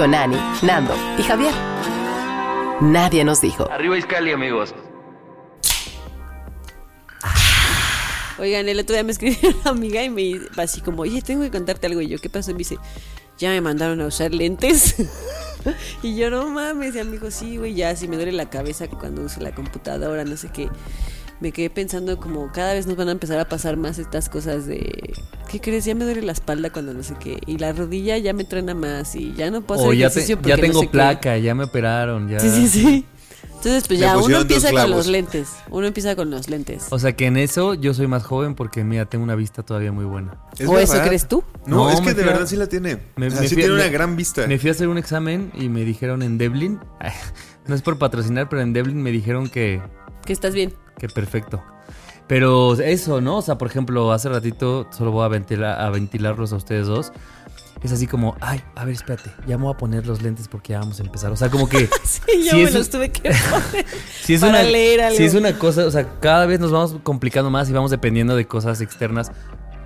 Con Ani, Nando y Javier. Nadie nos dijo. Arriba Iscali, amigos. Oigan, el otro día me escribió una amiga y me va así como, oye, tengo que contarte algo. Y yo, ¿qué pasó? Y me dice, ya me mandaron a usar lentes. y yo, no mames, y amigo, sí, güey, ya, si me duele la cabeza cuando uso la computadora, no sé qué. Me quedé pensando como cada vez nos van a empezar a pasar más estas cosas de, ¿qué crees? Ya me duele la espalda cuando no sé qué. Y la rodilla ya me truena más y ya no puedo hacer O ya, te- ejercicio ya porque no tengo qué. placa, ya me operaron, ya. Sí, sí, sí. Entonces, pues ya, uno empieza con los lentes. Uno empieza con los lentes. O sea que en eso yo soy más joven porque mira, tengo una vista todavía muy buena. ¿Es ¿O eso crees tú? No, No, es que de a- verdad sí la tiene. Me- o sea, me sí fui tiene una me- gran vista. Me fui a hacer un examen y me dijeron en Devlin, no es por patrocinar, pero en Devlin me dijeron que, Que estás bien. que perfecto. Pero eso, ¿no? O sea, por ejemplo, hace ratito solo voy a, ventila- a ventilarlos a ustedes dos. Es así como, ay, a ver, espérate, ya me voy a poner los lentes porque ya vamos a empezar. O sea, como que... Sí, yo si me es los tuve que poner. si es para una, leer algo. si es una cosa, o sea, cada vez nos vamos complicando más y vamos dependiendo de cosas externas,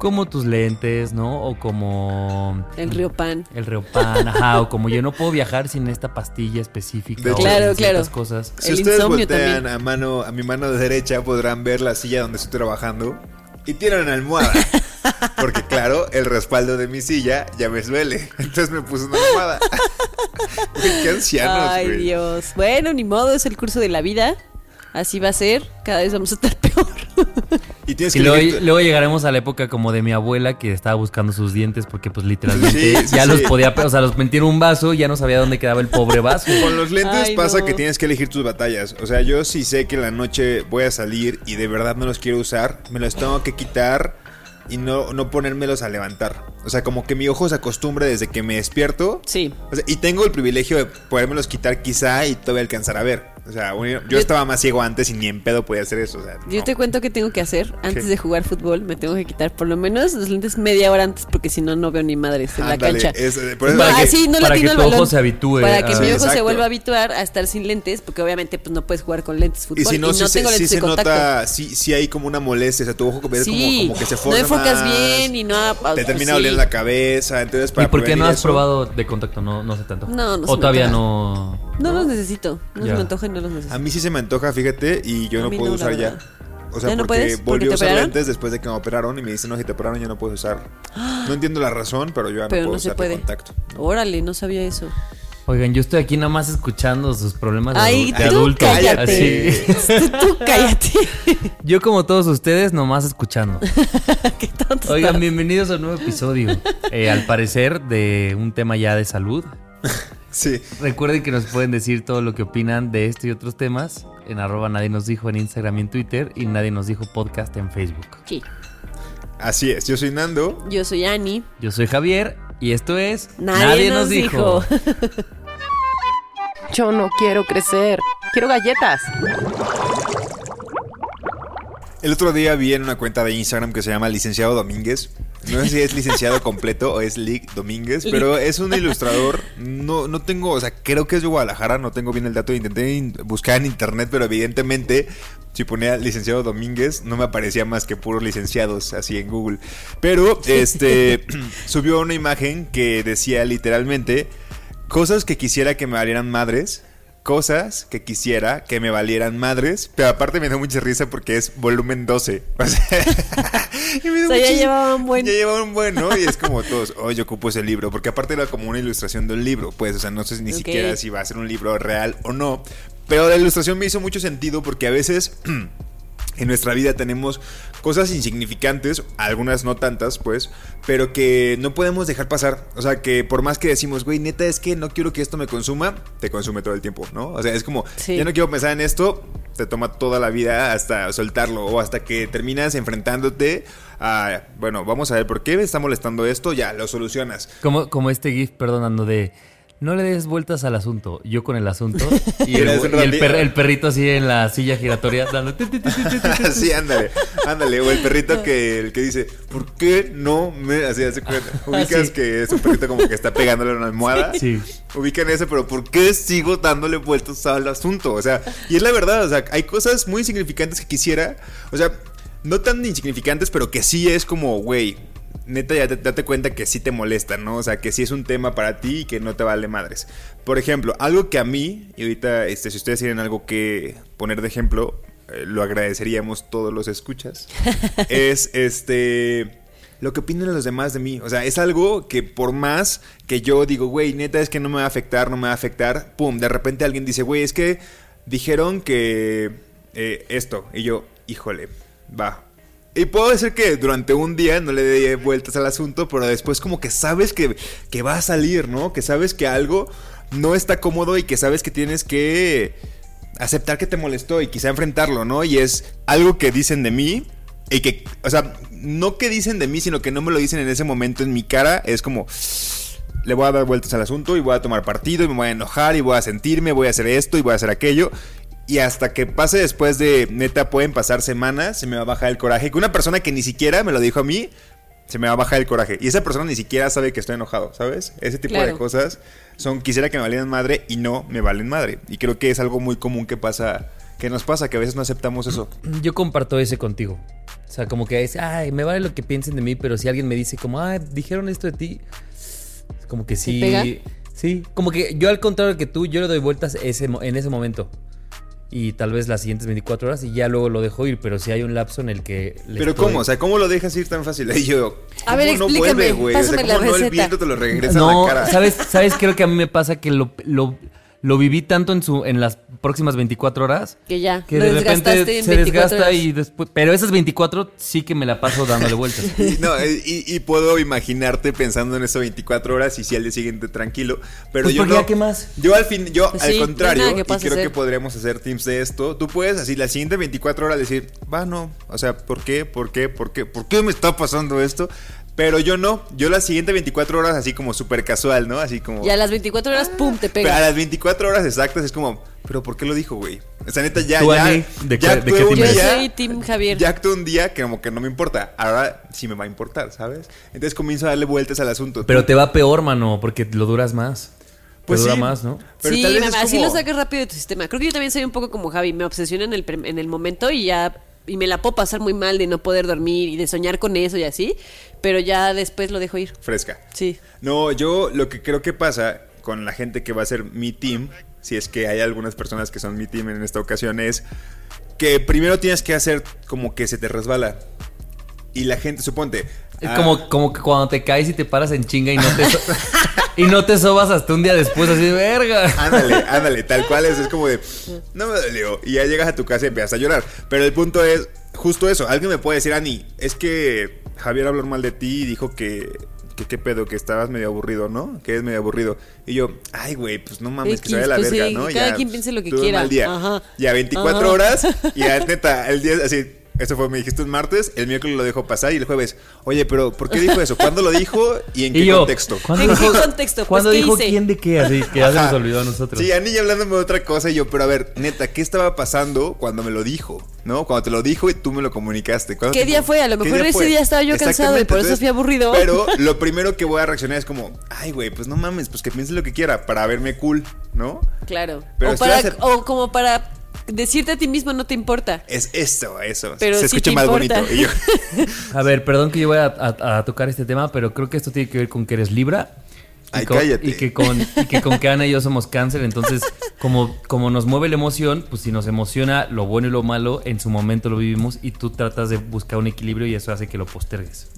como tus lentes, ¿no? O como El río Pan. el Reopan, ajá, o como yo no puedo viajar sin esta pastilla específica. De o Claro, claro. cosas. Si El ustedes voltean a mano, a mi mano derecha podrán ver la silla donde estoy trabajando y tienen una almohada. Porque claro, el respaldo de mi silla ya me duele. Entonces me puse una almohada. Qué ancianos, Ay, güey. Dios. Bueno, ni modo, es el curso de la vida. Así va a ser. Cada vez vamos a estar peor. Y tienes Y que luego, tu- luego llegaremos a la época como de mi abuela que estaba buscando sus dientes porque pues literalmente Sí, sí, ya sí. los podía, o sea, los metía en un vaso y ya no sabía dónde quedaba el pobre vaso. Con los lentes Ay, pasa no. que tienes que elegir tus batallas. O sea, yo sí sé que en la noche voy a salir y de verdad no los quiero usar, me los tengo que quitar y no, no ponérmelos a levantar. O sea, como que mi ojo se acostumbre desde que me despierto. Sí. O sea, y tengo el privilegio de podérmelos quitar quizá y todavía alcanzar a ver. O sea, yo, Yo- estaba más ciego antes y ni en pedo podía hacer eso. O sea, Yo no. te cuento qué tengo que hacer. Antes ¿Qué? de jugar fútbol, me tengo que quitar por lo menos los lentes media hora antes, porque si no, no veo ni madres en la cancha. es- eh, por eso- Para No, que- así no para que tu ojo se habitúe Para que Sí, mi ojo se vuelva a habituar a estar sin lentes, porque obviamente pues no puedes jugar con lentes fútbol. Y si no, sí, se- tengo lentes se de contacto. nota, sí, sí hay como una molestia. O sea, tu ojo ves Sí, como que se no forma enfocas más, bien y no... Te termina sí. La cabeza. Entonces, para ¿Y por qué no has eso- probado de contacto? No, no sé tanto. No, no se O me todavía antoja. no. No los necesito. No Ya. se me antoja y no los necesito. A mí sí se me antoja, fíjate, y yo A no mí puedo no, la usar ya. verdad. O sea, ¿Ya no porque puedes? ¿Porque volví a te usar operaron? lentes después de que me operaron y me dicen, no, si te operaron ya no puedes usar. No entiendo la razón, pero yo ya Pero no puedo no se usar de puede. contacto. Órale, no sabía eso. Oigan, yo estoy aquí nada más escuchando sus problemas de, Ay, de tú adulto. cállate. Así. Tú, cállate. Yo como todos ustedes, nomás escuchando. Qué tonto. Oigan, estás. bienvenidos a un nuevo episodio. Eh, al parecer, de un tema ya de salud. Sí. Recuerden que nos pueden decir todo lo que opinan de este y otros temas en arroba nadie nos dijo en Instagram y en Twitter y nadie nos dijo podcast en Facebook. Sí. Así es, yo soy Nando. Yo soy Ani. Yo soy Javier y esto es Nadie, nos dijo. Yo no quiero crecer. Quiero galletas. El otro día vi en una cuenta de Instagram que se llama Licenciado Domínguez. No sé si es licenciado completo o es Lick Domínguez, pero es un ilustrador. No, no tengo, o sea, creo que es de Guadalajara, no tengo bien el dato. Intenté in- buscar en internet, pero evidentemente, si ponía licenciado Domínguez, no me aparecía más que puros licenciados así en Google. Pero este subió una imagen que decía literalmente cosas que quisiera que me valieran madres cosas que quisiera que me valieran madres, pero aparte me da mucha risa porque es volumen 12. O sea, y me da O sea, ya muchis- llevaban buen. Ya llevaban buen, ¿no? Y es como todos, oh, yo ocupo ese libro, porque aparte era como una ilustración de un libro, pues, o sea, no sé ni siquiera si va a ser un libro real o no, pero la ilustración me hizo mucho sentido porque a veces... En nuestra vida tenemos cosas insignificantes, algunas no tantas, pues, pero que no podemos dejar pasar. O sea, que por más que decimos, güey, neta, es que no quiero que esto me consuma, te consume todo el tiempo, ¿no? O sea, es como, Sí. ya no quiero pensar en esto, te toma toda la vida hasta soltarlo o hasta que terminas enfrentándote a, bueno, vamos a ver por qué me está molestando esto, ya, lo solucionas. Como, como este GIF, perdonando, de no le des vueltas al asunto. Yo con el asunto y el, y per- el perrito así en la silla giratoria dando. sí, ándale, ándale. O el perrito que, el que dice, ¿por qué no me... Así, hace cuenta. Ubicas Sí. que es un perrito como que está pegándole a una almohada. Sí. Ubican eso, pero ¿por qué sigo dándole vueltas al asunto? O sea, y es la verdad, o sea, hay cosas muy insignificantes que quisiera, o sea, no tan insignificantes, pero que sí es como, güey, neta, ya te, date cuenta que sí te molestan, ¿no? O sea, que sí es un tema para ti y que no te vale madres. Por ejemplo, algo que a mí, y ahorita, este, si ustedes tienen algo que poner de ejemplo, eh, lo agradeceríamos todos los escuchas, es este lo que opinan los demás de mí. O sea, es algo que por más que yo digo, güey, neta es que no me va a afectar, no me va a afectar, pum, de repente alguien dice, güey, es que dijeron que eh, esto. Y yo, híjole, va. Y puedo decir que durante un día no le dé vueltas al asunto, pero después como que sabes que, que va a salir, ¿no? Que sabes que algo no está cómodo y que sabes que tienes que aceptar que te molestó y quizá enfrentarlo, ¿no? Y es algo que dicen de mí y que, o sea, no que dicen de mí, sino que no me lo dicen en ese momento en mi cara. Es como, le voy a dar vueltas al asunto y voy a tomar partido y me voy a enojar y voy a sentirme, voy a hacer esto y voy a hacer aquello. Y hasta que pase después de, neta, pueden pasar semanas, se me va a bajar el coraje. Que una persona que ni siquiera me lo dijo a mí, se me va a bajar el coraje. Y esa persona ni siquiera sabe que estoy enojado, ¿sabes? Ese tipo de cosas son, quisiera que me valieran madre y no me valen madre. Y creo que es algo muy común que pasa, que nos pasa, que a veces no aceptamos eso. Yo comparto ese contigo. O sea, como que es, ay, me vale lo que piensen de mí, pero si alguien me dice como, ay, dijeron esto de ti, como que sí. pega? Sí, como que yo al contrario que tú, yo le doy vueltas ese, en ese momento. Y tal vez las siguientes 24 horas y ya luego lo dejo ir, pero si hay un lapso en el que... le Pero estoy- ¿cómo? O sea, ¿cómo lo dejas ir tan fácil? Y yo, A ver, ¿cómo no explícame, vuelve, güey? O sea, pásame la ¿cómo no el viento te lo regresa No, a la cara? ¿sabes? ¿Sabes? Creo que a mí me pasa que lo, lo, lo viví tanto en, su, en las próximas 24 horas Que ya, que lo de desgastaste repente en se 24 desgasta horas. y después... Pero esas 24 sí que me la paso dándole vueltas. Y, no, eh, y, y puedo imaginarte pensando en eso 24 horas y si al día siguiente tranquilo. Pero Pues yo no. ya, ¿qué más? Yo al fin, yo Pues al sí, contrario, y creo hacer. que podríamos hacer teams de esto. Tú puedes así las siguientes 24 horas decir, va, no. O sea, ¿por qué? ¿Por qué? ¿Por qué? ¿Por qué me está pasando esto? Pero yo no. Yo las siguientes 24 horas así como súper casual, ¿no? Así como. Y a las 24 horas, pum, te Pero a pega. las 24 horas exactas es como, ¿pero por qué lo dijo, güey? O sea, neta, ya, Tú, ya. Ani, ¿de ya qué- de qué team Yo día- soy Team Javier. ya actué un día que como que no me importa. Ahora sí me va a importar, ¿sabes? Entonces comienzo a darle vueltas al asunto. Pero te va peor, mano, porque lo duras más. Pues dura sí. más, ¿no? Pero sí, tal vez mamá, es así lo sacas rápido de tu sistema. Creo que yo también soy un poco como Javi. Me obsesiono en el, en el momento y ya. Y me la puedo pasar muy mal de no poder dormir y de soñar con eso y así. Pero ya después lo dejo ir. Fresca. Sí. No, yo lo que creo que pasa con la gente que va a ser mi team, si es que hay algunas personas que son mi team en esta ocasión, es que primero tienes que hacer como que se te resbala. Y la gente, suponte. Es ah, como, como que cuando te caes y te paras en chinga y no te, so- y no te sobas hasta un día después, así de verga. Ándale, ándale, tal cual es, es como de, no me dolió. Y ya llegas a tu casa y empiezas a llorar. Pero el punto es, justo eso, alguien me puede decir, Ani, es que Javier habló mal de ti y dijo que, que qué pedo, que estabas medio aburrido, ¿no? Que es medio aburrido. Y yo, ay, güey, pues no mames, que se vaya a la pues verga, sí, ¿no? cada quien piense lo que quiera. mal día. Ajá. Ya 24 Ajá. horas y ya neta, el día así. Eso fue, me dijiste un martes, el miércoles lo dejó pasar y el jueves, oye, pero ¿por qué dijo eso? ¿Cuándo lo dijo y en qué Y yo, contexto? ¿cuándo ¿En qué dijo- contexto? Pues, ¿Cuándo ¿qué dijo hice? quién de qué? Así que ya se nos olvidó a nosotros. Sí, Ani hablándome de otra cosa y yo, pero a ver, neta, ¿qué estaba pasando cuando me lo dijo? ¿No? Cuando te lo dijo y tú me lo comunicaste. ¿Cuándo ¿Qué te- día fue? A lo ¿Qué mejor día ese fue? día estaba yo cansado y por eso fui aburrido. Pero lo primero que voy a reaccionar es como, ay, güey, pues no mames, pues que piense lo que quiera para verme cool, ¿no? Claro. Pero o, para, o como para decirte a ti mismo no te importa. Es eso, eso. Pero Se sí escucha te más importa. bonito. Y yo, A ver, perdón que yo voy a, a- a tocar este tema, pero creo que esto tiene que ver con que eres Libra. Y Ay, con- cállate. Y que, con, y que con que Ana y yo somos cáncer, entonces como, como nos mueve la emoción, pues si nos emociona lo bueno y lo malo, en su momento lo vivimos y tú tratas de buscar un equilibrio y eso hace que lo postergues.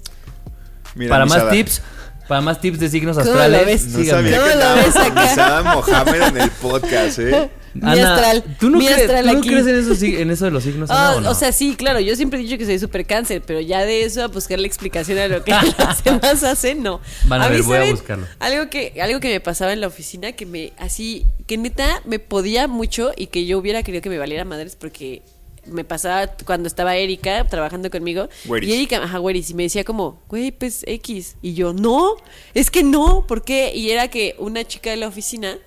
Mira, para más tips, para más tips de signos ¿Cómo lo astrales, ves? No sabía ¿Cómo que Mohamed en el podcast, ¿eh? Mi astral, ¿tú no, mi crees, astral ¿tú no aquí. crees en eso, en eso de los signos? Ana, Ah, o no? O sea, sí, claro, yo siempre he dicho que soy súper cáncer, pero ya de eso a buscar la explicación a lo que las demás hacen, no. Van a ver, voy a buscarlo. Algo que, algo que me pasaba en la oficina, que me, así, que neta me podía mucho y que yo hubiera querido que me valiera madres porque me pasaba cuando estaba Erika trabajando conmigo. Y Erika, ajá, y me decía como, güey, pues X. Y yo, no, es que no, ¿por qué? Y era que una chica de la oficina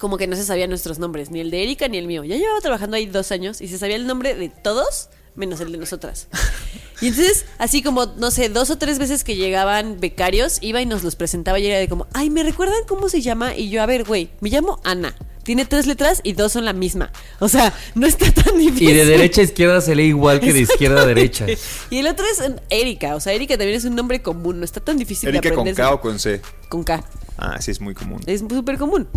como que no se sabía nuestros nombres, ni el de Erika ni el mío. Ya llevaba trabajando ahí dos años y se sabía el nombre de todos menos el de nosotras. Y entonces, así como, no sé, dos o tres veces que llegaban becarios, iba y nos los presentaba y era de como, ay, ¿me recuerdan cómo se llama? Y yo, a ver, güey, me llamo Ana. Tiene tres letras y dos son la misma. O sea, no está tan difícil. Y de derecha a izquierda se lee igual que de izquierda a derecha. Y el otro es Erika. O sea, Erika también es un nombre común. No está tan difícil de Erika con aprenderse. K o con C. Con K. Ah, sí, es muy común. Es súper común.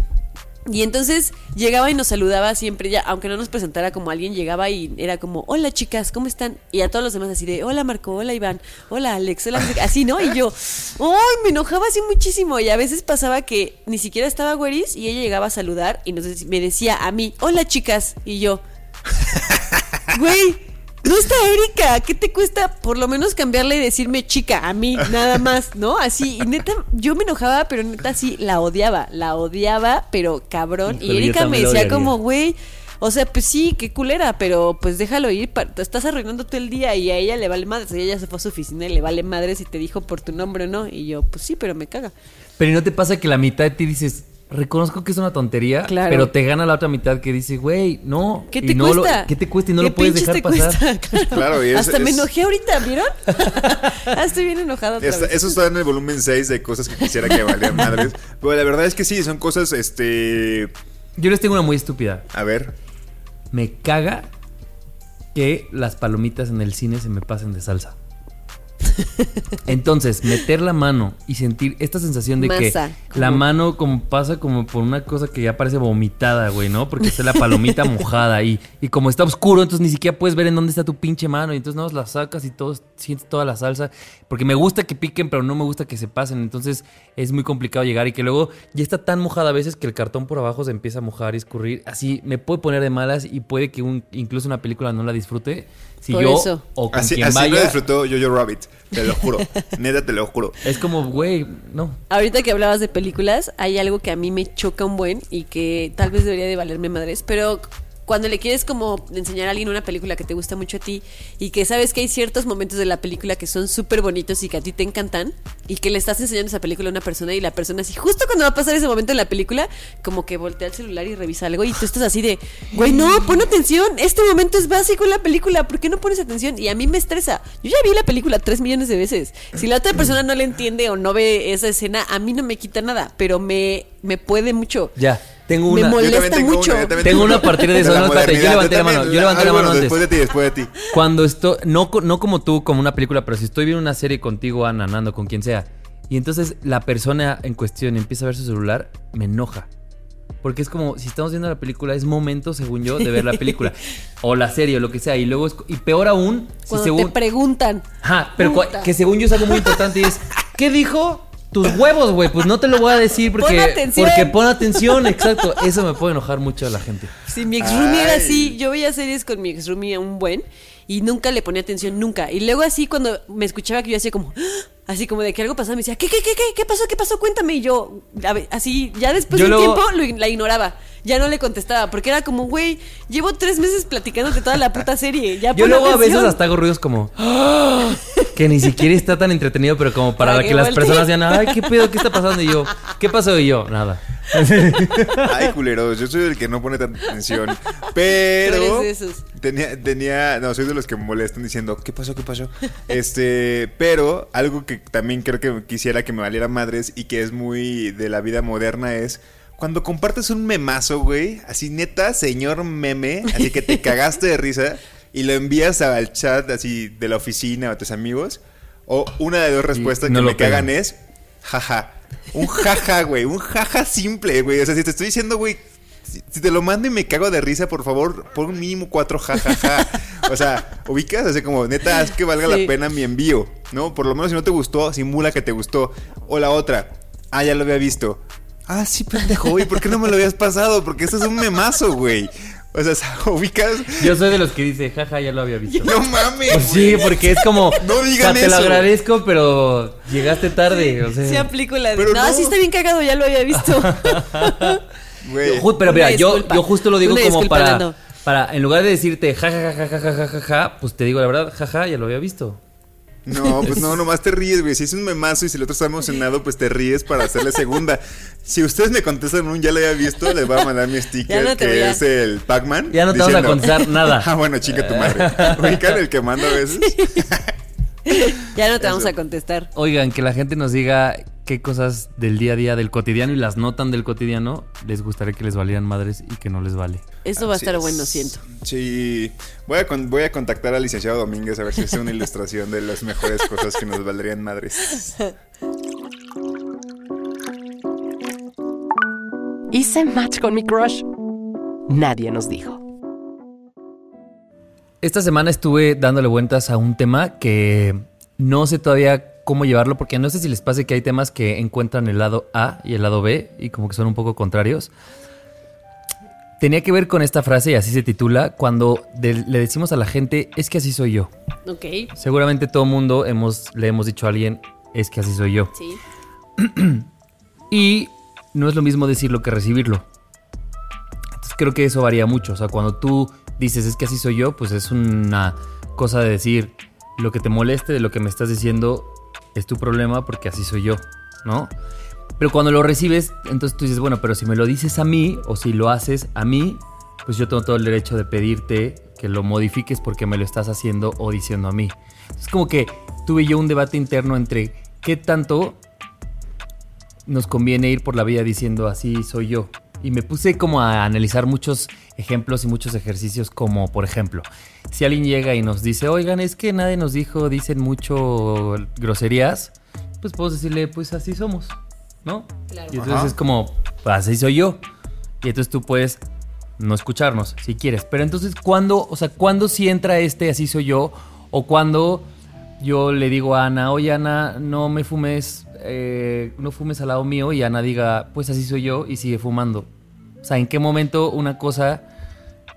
Y entonces llegaba y nos saludaba siempre, ya, aunque no nos presentara como alguien, llegaba y era como, hola chicas, ¿cómo están? Y a todos los demás así de, hola Marco, hola Iván, hola Alex, hola, Enrique", así, ¿no? Y yo, ¡ay! Me enojaba así muchísimo. Y a veces pasaba que ni siquiera estaba Güeris y ella llegaba a saludar y nos me decía a mí, hola chicas. Y yo, güey, no está Erika, ¿qué te cuesta por lo menos cambiarle y decirme chica a mí, nada más, ¿no? Así, y neta, yo me enojaba, pero neta sí, la odiaba, la odiaba, pero cabrón. Y Erika me decía como, güey, o sea, pues sí, qué culera, pero pues déjalo ir, te estás arruinando todo el día y a ella le vale madres, ella ya se fue a su oficina y le vale madres si te dijo por tu nombre o no. Y yo, pues sí, pero me caga. Pero ¿y no te pasa que la mitad de ti dices, reconozco que es una tontería, Claro. pero te gana la otra mitad que dice, güey, no. ¿Qué y te no lo- cuesta? ¿Qué te cuesta y no ¿Qué lo puedes dejar te pasar? cuesta? Claro. Claro, y es- Hasta me enojé ahorita, ¿vieron? Ah, Estoy bien enojada otra Está- vez. eso está en el volumen 6 de cosas que quisiera que valieran madres. Pero la verdad es que sí, son cosas, este... Yo les tengo una muy estúpida. A ver. Me caga que las palomitas en el cine se me pasen de salsa. Entonces, meter la mano y sentir esta sensación de Masa, que la mano como pasa como por una cosa que ya parece vomitada, güey, ¿no? Porque está la palomita mojada ahí. Y como está oscuro, entonces ni siquiera puedes ver en dónde está tu pinche mano. Y entonces no la sacas y todo, sientes toda la salsa. Porque me gusta que piquen, pero no me gusta que se pasen. Entonces es muy complicado llegar. Y que luego ya está tan mojada a veces que el cartón por abajo se empieza a mojar y escurrir. Así me puede poner de malas y puede que un- incluso una película no la disfrute. Si Por yo eso. o con Así, quien así lo disfrutó Jojo Rabbit. Te lo juro. Neta, te lo juro. Es como, güey, no. Ahorita que hablabas de películas, hay algo que a mí me choca un buen y que tal vez debería de valerme madres, pero cuando le quieres como enseñar a alguien una película que te gusta mucho a ti y que sabes que hay ciertos momentos de la película que son súper bonitos y que a ti te encantan y que le estás enseñando esa película a una persona y la persona así, justo cuando va a pasar ese momento en la película, como que voltea el celular y revisa algo y tú estás así de, güey, no, pon atención, este momento es básico en la película, ¿por qué no pones atención? Y a mí me estresa. Yo ya vi la película tres millones de veces. Si la otra persona no le entiende o no ve esa escena, a mí no me quita nada, pero me, me puede mucho. Ya, tengo Me una. también Molesta tengo mucho. una, Tengo una a partir de eso, no, espérate, yo levanté la mano, yo levanté Ah, la mano bueno, antes. Después de ti, después de ti. Cuando estoy, no, no como tú, como una película, pero si estoy viendo una serie contigo, Ana, Nando, con quien sea, y entonces la persona en cuestión empieza a ver su celular, me enoja. Porque es como, si estamos viendo la película, es momento, según yo, de ver la película. o la serie, o lo que sea. Y luego es, y peor aún, si Cuando según. te preguntan. Ajá, pero Puta. que según yo es algo muy importante y es, ¿qué dijo? Tus huevos, güey. Pues no te lo voy a decir porque. Pon atención. Porque pon atención, exacto. Eso me puede enojar mucho a la gente. Si mi ex roomie era así, yo veía series con mi ex roomie un buen y nunca le ponía atención, nunca. Y luego así cuando me escuchaba que yo hacía como, ¡Ah! Así como de que algo pasaba, me decía, ¿qué, qué, qué, qué, qué pasó, qué pasó? Cuéntame. Y yo, ver, así, ya después Yo de un tiempo lo la ignoraba. Ya no le contestaba, porque era como, güey, llevo tres meses platicándote toda la puta serie. Ya Yo luego a veces atención". hasta hago ruidos como "Ah", que ni siquiera está tan entretenido, pero como para, Para que, que las personas digan, ay, qué pedo, qué está pasando y yo, ¿qué pasó? Y yo, nada. Ay, culeros, yo soy el que no pone tanta atención. Pero. eres de esos. Tenía, tenía. No, soy de los que me molestan diciendo, ¿qué pasó? ¿Qué pasó? Este. Pero algo que también creo que quisiera que me valiera madres y que es muy de la vida moderna es. Cuando compartes un memazo, güey, así neta, señor meme, así que te cagaste de risa y lo envías al chat así de la oficina o a tus amigos, o una de dos respuestas no que me cagan es jaja. Un jaja, güey, un jaja simple, güey. O sea, si te estoy diciendo, güey, si, te lo mando y me cago de risa, por favor, pon mínimo cuatro jajaja. o sea, ubicas, así como, neta, haz que valga Sí. la pena mi envío, ¿no? Por lo menos si no te gustó, simula que te gustó. O la otra, ah, ya lo había visto. Ah, sí, pendejo, ¿y por qué no me lo habías pasado? Porque eso es un memazo, güey. O sea, ubicas. Yo soy de los que dice, jaja, ya lo había visto. No mames. Pues sí, porque es como, No digan o sea, te lo eso. agradezco, pero llegaste tarde, o sea. Sí aplico la de. No, no. sí está bien cagado, ya lo había visto. güey. Pero mira, yo, yo justo lo digo Una como para, para, en lugar de decirte jaja, jaja, jaja, jaja, jaja, pues te digo la verdad, jaja, ya lo había visto. No, pues no, nomás te ríes, güey. Si es un memazo y si el otro está emocionado, pues te ríes para hacerle segunda. Si ustedes me contestan un ya lo había visto, les voy a mandar mi sticker, no que a- es el Pac-Man. Ya no te vamos a contestar nada. Ah, bueno, chica tu madre. Ubican el que mando a veces. ya no te vamos a contestar. Oigan, que la gente nos diga qué cosas del día a día, del cotidiano y las notan del cotidiano, les gustaría que les valieran madres y que no les vale. Eso va a estar es. bueno, siento. Sí. Voy a, con- voy a contactar al licenciado Domínguez a ver si hace una ilustración de las mejores cosas que nos valdrían madres. Hice match con mi crush. Nadie nos dijo. Esta semana estuve dándole vueltas a un tema que no sé todavía cómo llevarlo, porque no sé si les pase que hay temas que encuentran el lado A y el lado B y como que son un poco contrarios. Tenía que ver con esta frase y así se titula, cuando de- le decimos a la gente, es que así soy yo. Ok, Seguramente todo mundo hemos, le hemos dicho a alguien, es que así soy yo. sí. Y no es lo mismo decirlo que recibirlo. Entonces creo que eso varía mucho. O sea, cuando tú dices es que así soy yo, pues es una cosa de decir lo que te moleste de lo que me estás diciendo es tu problema porque así soy yo, ¿no? Pero cuando lo recibes, entonces tú dices, bueno, pero si me lo dices a mí o si lo haces a mí, pues yo tengo todo el derecho de pedirte que lo modifiques porque me lo estás haciendo o diciendo a mí. Es como que tuve yo un debate interno entre qué tanto nos conviene ir por la vida diciendo así soy yo. Y me puse como a analizar muchos ejemplos y muchos ejercicios como por ejemplo, si alguien llega y nos dice, oigan, es que nadie nos dijo, dicen mucho groserías, pues podemos decirle, pues así somos, ¿no? Claro. Y entonces Ajá. es como, pues así soy yo. Y entonces tú puedes no escucharnos si quieres. Pero entonces, ¿cuándo, o sea, cuándo sí entra este así soy yo? O cuando yo le digo a Ana, oye Ana, no me fumes, eh, no fumes al lado mío y Ana diga, pues así soy yo y sigue fumando. O sea, ¿en qué momento una cosa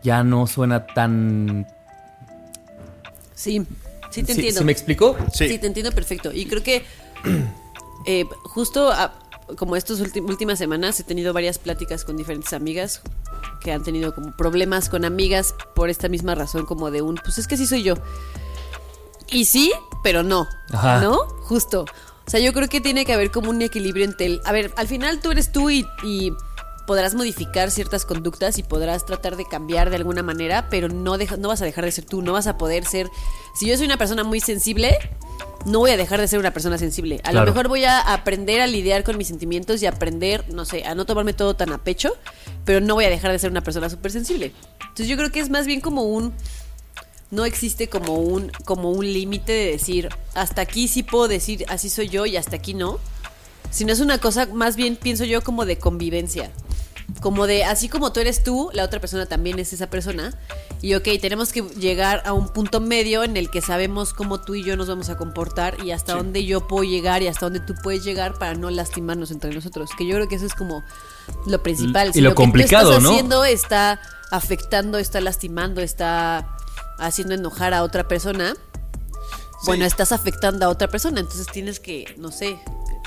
ya no suena tan... Sí, sí te ¿Sí- entiendo. ¿sí me explicó? Sí. Sí. te entiendo perfecto. Y creo que eh, justo a- como estas últimas semanas he tenido varias pláticas con diferentes amigas que han tenido como problemas con amigas por esta misma razón, como de un, pues es que así soy yo. Y sí, pero no. Ajá. ¿No? Justo. O sea, yo creo que tiene que haber como un equilibrio entre el... A ver, al final tú eres tú y, y podrás modificar ciertas conductas y podrás tratar de cambiar de alguna manera, pero no, deja- no vas a dejar de ser tú, no vas a poder ser... Si yo soy una persona muy sensible, no voy a dejar de ser una persona sensible. A Claro. lo mejor voy a aprender a lidiar con mis sentimientos y aprender, no sé, a no tomarme todo tan a pecho, pero no voy a dejar de ser una persona súper sensible. Entonces yo creo que es más bien como un no existe como un como un límite de decir hasta aquí sí puedo decir así soy yo y hasta aquí no sino es una cosa más bien pienso yo como de convivencia como de así como tú eres tú la otra persona también es esa persona y ok tenemos que llegar a un punto medio en el que sabemos cómo tú y yo nos vamos a comportar y hasta dónde yo puedo llegar y hasta dónde tú puedes llegar para no lastimarnos entre nosotros que yo creo que eso es como lo principal Y lo que tú complicado, estás ¿no? haciendo está afectando, está lastimando, está haciendo enojar a otra persona, bueno, estás afectando a otra persona, entonces tienes que, no sé,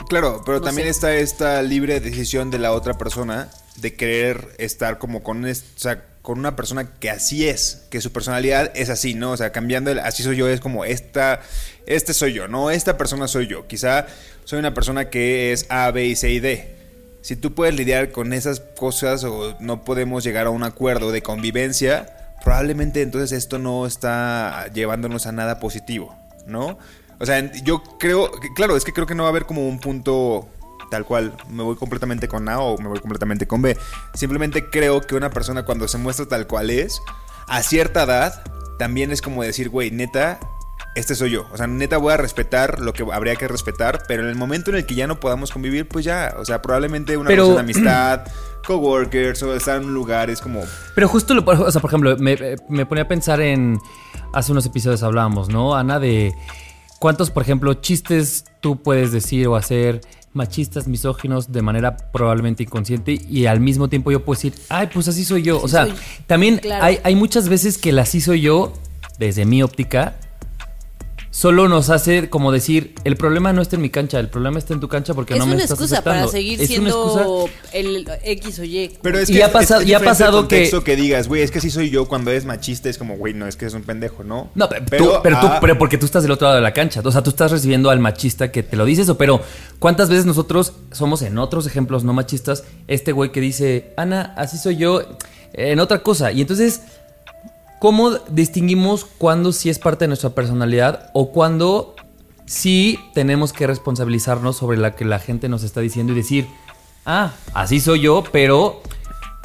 Claro, pero No también sé. está esta libre decisión de la otra persona de querer estar como con, o sea, con una persona que así es, que su personalidad es así, ¿no? O sea, cambiando el así soy yo es como esta, este soy yo, no, esta persona soy yo. Quizá soy una persona que es A, B y C y D. Si tú puedes lidiar con esas cosas o no podemos llegar a un acuerdo de convivencia, probablemente entonces esto no está llevándonos a nada positivo, ¿no? O sea, yo creo, claro, es que creo que no va a haber como un punto tal cual, me voy completamente con A o me voy completamente con B. Simplemente creo que una persona cuando se muestra tal cual es, a cierta edad, también es como decir, güey, neta, este soy yo. O sea, neta voy a respetar lo que habría que respetar, pero en el momento en el que ya no podamos convivir, pues ya, o sea, probablemente una Pero- de amistad, coworkers o estar en lugares como... Pero justo, lo, o sea, por ejemplo, me, me ponía a pensar en. Hace unos episodios hablábamos, ¿no, Ana? De cuántos, por ejemplo, chistes tú puedes decir o hacer machistas, misóginos de manera probablemente inconsciente y al mismo tiempo yo puedo decir, ay, pues así soy yo. o sea, soy. también Claro. hay, hay muchas veces que el así soy yo, desde mi óptica, solo nos hace como decir, el problema no está en mi cancha, el problema está en tu cancha porque es no me una estás excusa para aceptando". seguir Es una excusa. siendo el X o Y. Pero es Y que ha es- pasado- es y ha pasado que- que digas, güey, es que así soy yo cuando es machista, es como, güey, no, es que es un pendejo, ¿no? No, pero, tú, pero, tú, ah, pero porque tú estás del otro lado de la cancha. O sea, tú estás recibiendo al machista que te lo dice eso. Pero ¿cuántas veces nosotros somos en otros ejemplos no machistas? Este güey que dice, Ana, así soy yo, en otra cosa. Y entonces, ¿cómo distinguimos cuándo sí es parte de nuestra personalidad o cuándo sí tenemos que responsabilizarnos sobre la que la gente nos está diciendo y decir, ah, así soy yo, pero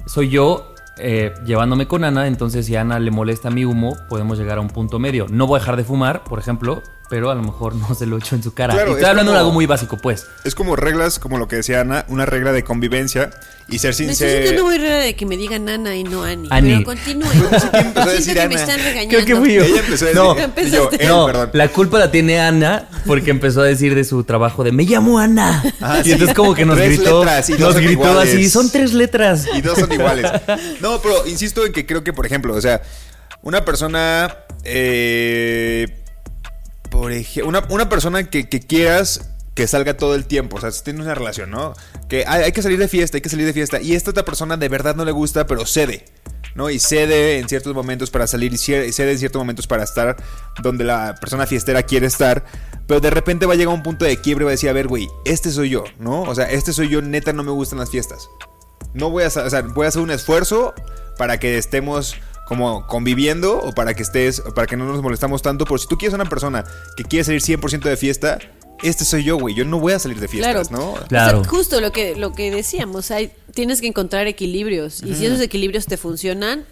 soy yo eh, llevándome con Ana, entonces si Ana le molesta mi humo, podemos llegar a un punto medio. No voy a dejar de fumar, por ejemplo, pero a lo mejor no se lo echo en su cara. Claro, y estoy es hablando de como- algo muy básico, pues. Es como reglas, como lo que decía Ana, una regla de convivencia y ser Me estoy sincero. muy rara de que me digan Ana y no Ani. Ani. Pero continúen. empezó a decir que me están regañando. Creo que fui yo. Ella empezó a decir, No, yo, él, no, perdón. la culpa la tiene Ana porque empezó a decir de su trabajo de me llamo Ana. Ah, y sí. entonces como que nos Tres gritó, letras y dos nos son gritó iguales. así, son tres letras. Y dos son iguales. No, pero insisto en que creo que, por ejemplo, o sea, una persona. eh, por ejemplo, una, una persona que, quieras que salga todo el tiempo. O sea, si tienes una relación, ¿no? Que hay, que salir de fiesta, hay que salir de fiesta. Y esta otra persona de verdad no le gusta, pero cede. ¿no? Y cede en ciertos momentos para salir y cede en ciertos momentos para estar donde la persona fiestera quiere estar. Pero de repente va a llegar a un punto de quiebre y va a decir, a ver, güey, este soy yo, ¿no? O sea, este soy yo, neta, no me gustan las fiestas. No voy a, o sea, voy a hacer un esfuerzo para que estemos como conviviendo o para que estés, para que no nos molestamos tanto. Por si tú quieres una persona que quiere salir 100% de fiesta, este soy yo, güey. Yo no voy a salir de fiestas, Claro. ¿no? Claro. O sea, justo lo que, lo que decíamos, hay, tienes que encontrar equilibrios. Y si esos equilibrios te funcionan,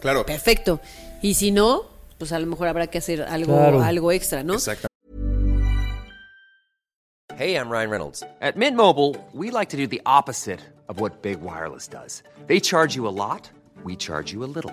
Claro. perfecto. Y si no, pues a lo mejor habrá que hacer algo, Claro. algo extra, ¿no? Exacto. Hey, I'm Ryan Reynolds. At Mint Mobile, we like to do the opposite of what Big Wireless does. They charge you a lot, we charge you a little.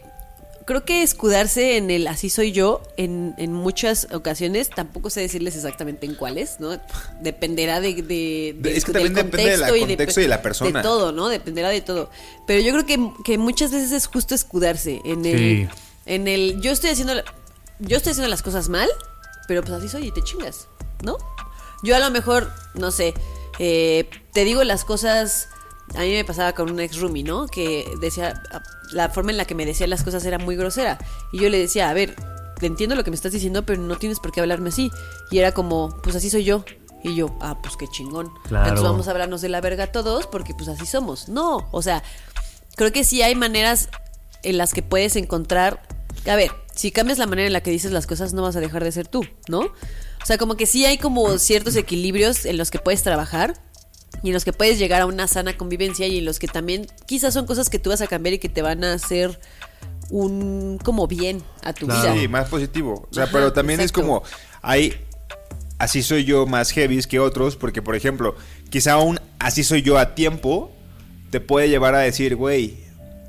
creo que escudarse en el así soy yo en, en muchas ocasiones, tampoco sé decirles exactamente en cuáles, ¿no? Dependerá de, de- de- Es que del también depende del y contexto y de la persona. De todo, ¿no? Dependerá de todo. Pero yo creo que, que muchas veces es justo escudarse en el Sí. en el yo estoy haciendo la- yo estoy haciendo las cosas mal, pero pues así soy y te chingas, ¿no? Yo a lo mejor, no sé, eh, te digo las cosas. A mí me pasaba con un ex roomie, ¿no? Que decía. La forma en la que me decía las cosas era muy grosera. Y yo le decía, a ver, te entiendo lo que me estás diciendo, pero no tienes por qué hablarme así. Y era como, pues así soy yo. Y yo, ah, pues qué chingón. Claro. Entonces vamos a hablarnos de la verga todos, porque pues así somos. No, o sea, creo que sí hay maneras en las que puedes encontrar. A ver, si cambias la manera en la que dices las cosas, no vas a dejar de ser tú, ¿no? O sea, como que sí hay como ciertos equilibrios en los que puedes trabajar y en los que puedes llegar a una sana convivencia y en los que también quizás son cosas que tú vas a cambiar y que te van a hacer un como bien a tu vida. Sí, más positivo. O sea, Ajá, pero también exacto. es como, hay, así soy yo más heavies que otros, porque por ejemplo, quizá un así soy yo a tiempo te puede llevar a decir, güey,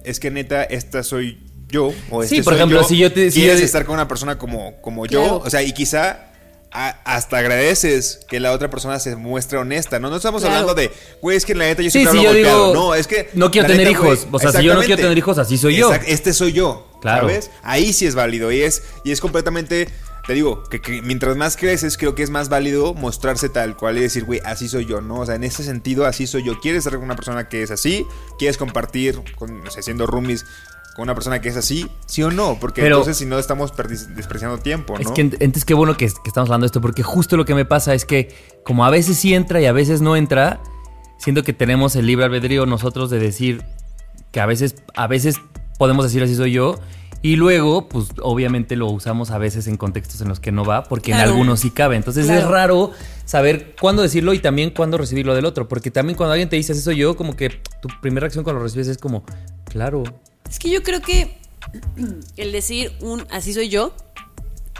es que neta, esta soy yo. O este Sí, por soy ejemplo, yo. si yo te- si Quieres yo- estar con una persona como, como Claro. yo, o sea, y quizá... a- hasta agradeces que la otra persona se muestre honesta, ¿no? No estamos Claro. hablando de, güey, es que la neta yo Sí, siempre yo golpeado. digo, no, es que no quiero tener neta, güey, hijos. O sea, si yo no quiero tener hijos, así soy yo. Exact- Este soy yo, Claro. ¿sabes? Ahí sí es válido y es, y es completamente, te digo, que, que mientras más creces, creo que es más válido mostrarse tal cual y decir, güey, así soy yo, ¿no? O sea, en ese sentido, así soy yo. ¿Quieres con una persona que es así? ¿Quieres compartir, con, no sé, siendo roomies con una persona que es así? ¿Sí o no? Porque Pero- entonces si no estamos despreciando tiempo, ¿no? Es que ent- entonces qué bueno que, que estamos hablando de esto, porque justo lo que me pasa es que como a veces sí entra y a veces no entra, siento que tenemos el libre albedrío nosotros de decir que a veces, a veces podemos decir así soy yo Y luego, pues obviamente lo usamos a veces en contextos en los que no va, porque en Claro. algunos sí cabe. Entonces es raro saber cuándo decirlo y también cuándo recibirlo del otro. Porque también cuando alguien te dice, así soy yo, como que tu primera reacción cuando lo recibes es como, claro. Es que yo creo que el decir un así soy yo,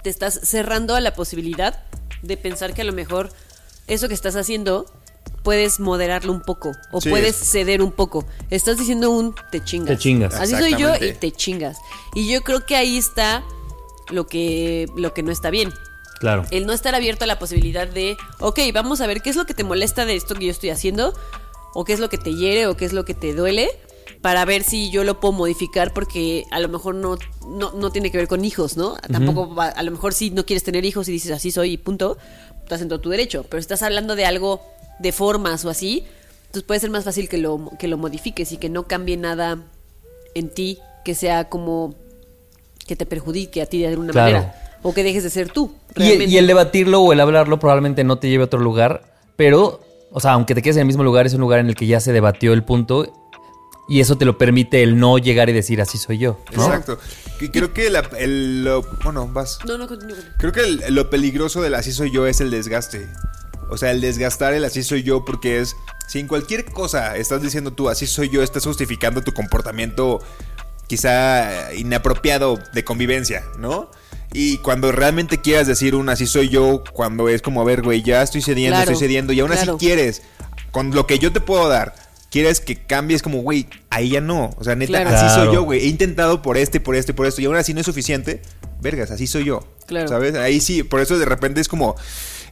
te estás cerrando a la posibilidad de pensar que a lo mejor eso que estás haciendo puedes moderarlo un poco o Sí, puedes es- ceder un poco. Estás diciendo un te chingas. Te chingas. Así soy yo y te chingas. Y yo creo que ahí está lo que, lo que no está bien. Claro. El no estar abierto a la posibilidad de, ok, vamos a ver qué es lo que te molesta de esto que yo estoy haciendo, o qué es lo que te hiere, o qué es lo que te duele, para ver si yo lo puedo modificar, porque a lo mejor no, no, no tiene que ver con hijos, ¿no? Tampoco, va- a lo mejor si no quieres tener hijos y dices así soy y punto, estás en todo tu derecho, pero si estás hablando de algo de formas o así, entonces puede ser más fácil que lo, que lo modifiques y que no cambie nada en ti que sea como que te perjudique a ti de alguna Claro. manera. O que dejes de ser tú. Y y el debatirlo o el hablarlo probablemente no te lleve a otro lugar, pero, o sea, aunque te quedes en el mismo lugar, es un lugar en el que ya se debatió el punto y eso te lo permite el no llegar y decir así soy yo. ¿no? Exacto. Y creo que la- el, lo- bueno, vas. No, no, continúa. continúa. Creo que el- lo peligroso del así soy yo es el desgaste. O sea, el desgastar el así soy yo porque es, si en cualquier cosa estás diciendo tú así soy yo, estás justificando tu comportamiento quizá inapropiado de convivencia, ¿no? Y cuando realmente quieras decir un así soy yo, cuando es como, a ver, güey, ya estoy cediendo, Claro, estoy cediendo, y aún claro. así quieres, con lo que yo te puedo dar, quieres que cambies como, güey, ahí ya no. O sea, neta, Claro. así soy yo, güey. He intentado por este, por este, por esto, y aún así no es suficiente. Vergas, así soy yo. Claro. ¿Sabes? Ahí sí, por eso de repente es como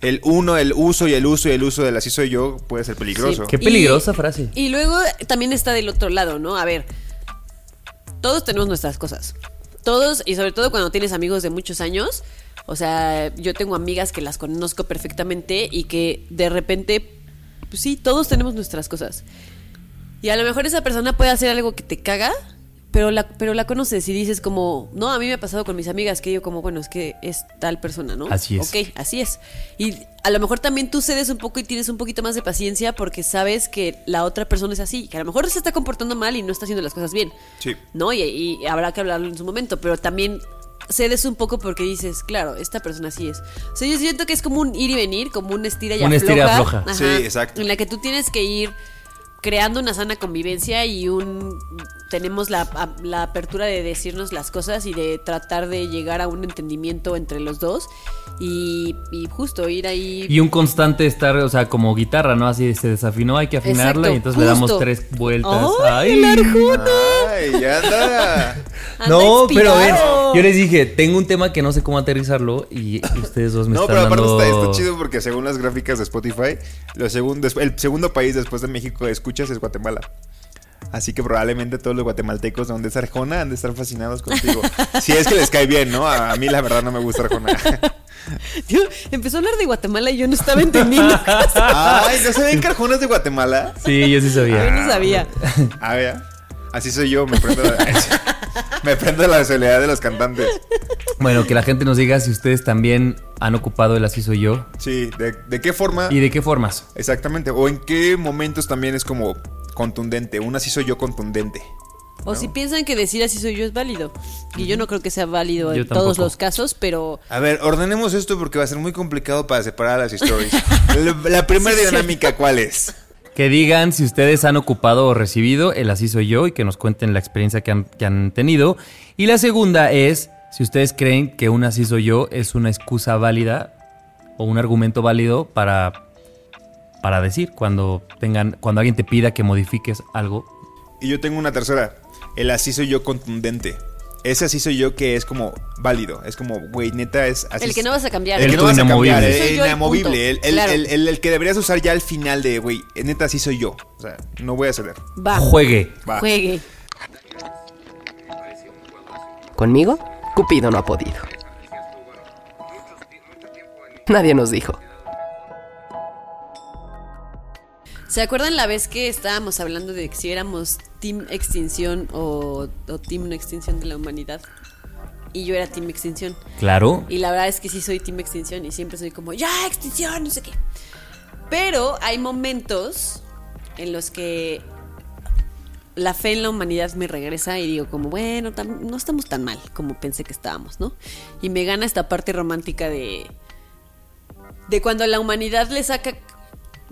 el uno, el uso y el uso y el uso del así soy yo puede ser peligroso. Sí. Qué peligrosa frase. Y luego también está del otro lado, ¿no? A ver, todos tenemos nuestras cosas. Todos, y sobre todo cuando tienes amigos de muchos años. O sea, yo tengo amigas que las conozco perfectamente y que de repente, pues sí, todos tenemos nuestras cosas. Y a lo mejor esa persona puede hacer algo que te caga, pero la, pero la conoces y dices como, no, a mí me ha pasado con mis amigas que yo como, bueno, es que es tal persona, ¿no? Así es. Ok, así es. Y a lo mejor también tú cedes un poco y tienes un poquito más de paciencia porque sabes que la otra persona es así, que a lo mejor se está comportando mal y no está haciendo las cosas bien. Sí. ¿No? Y, y habrá que hablarlo en su momento, pero también cedes un poco porque dices, claro, esta persona así es. O sea, yo siento que es como un ir y venir, como un estira y afloja. estira y afloja. Ajá, Sí, exacto. En la que tú tienes que ir creando una sana convivencia y un tenemos la, la apertura de decirnos las cosas y de tratar de llegar a un entendimiento entre los dos y, y justo ir ahí Y un constante estar, o sea, como guitarra, ¿no? Así se desafinó, hay que afinarla Exacto, y entonces le damos tres vueltas. ¡Ay, el Arjona! Ay, ya anda. Anda No, pero a ver, inspirado. yo les dije, tengo un tema que no sé cómo aterrizarlo y, ustedes dos me No, están pero aparte dando... está, está chido porque según las gráficas de Spotify, lo segundo, el segundo país después de México que escuchas es Guatemala. Así que probablemente todos los guatemaltecos donde es Arjona han de estar fascinados contigo. si es que les cae bien, ¿no? A, mí la verdad no me gusta Arjona. Tío, empezó a hablar de Guatemala y yo no estaba entendiendo. Ay, ¿no saben que Arjona es de Guatemala? Sí, yo sí sabía. Yo no sabía. A ver, así soy yo, me prendo la, me prendo la soledad de los cantantes. Bueno, que la gente nos diga si ustedes también han ocupado el así soy yo Sí, ¿de, de qué forma? y de qué formas. Exactamente, o en qué momentos también es como contundente, un así soy yo contundente. O si piensan que decir así soy yo es válido. Y yo no creo que sea válido Yo en todos los casos, pero A ver, ordenemos esto porque va a ser muy complicado para separar las stories. la, la primera Sí, dinámica, ¿cuál es? Que digan si ustedes han ocupado o recibido el así soy yo y que nos cuenten la experiencia que han, tenido. Y la segunda es si ustedes creen que un así soy yo es una excusa válida o un argumento válido para, para decir cuando tengan cuando alguien te pida que modifiques algo. Y yo tengo una tercera, el así soy yo contundente. Ese así soy yo que es como válido, es como, güey, neta es así. el que no vas a cambiar. El que no vas a inamovible. cambiar, Soy el el inamovible, punto. el, el- Claro. el- el- el que deberías usar ya al final de, güey, neta así soy yo. O sea, no voy a ceder. Va. Juegue. Va. Juegue. Conmigo, Cupido no ha podido. Nadie nos dijo. ¿Se acuerdan la vez que estábamos hablando de si éramos Team Extinción o, o Team No Extinción de la Humanidad? Y yo era Team Extinción. Claro. Y la verdad es que sí soy Team Extinción y siempre soy como, ya, extinción, no sé qué. Pero hay momentos en los que la fe en la humanidad me regresa y digo como, bueno, no estamos tan mal como pensé que estábamos, ¿no? Y me gana esta parte romántica de de cuando la humanidad le saca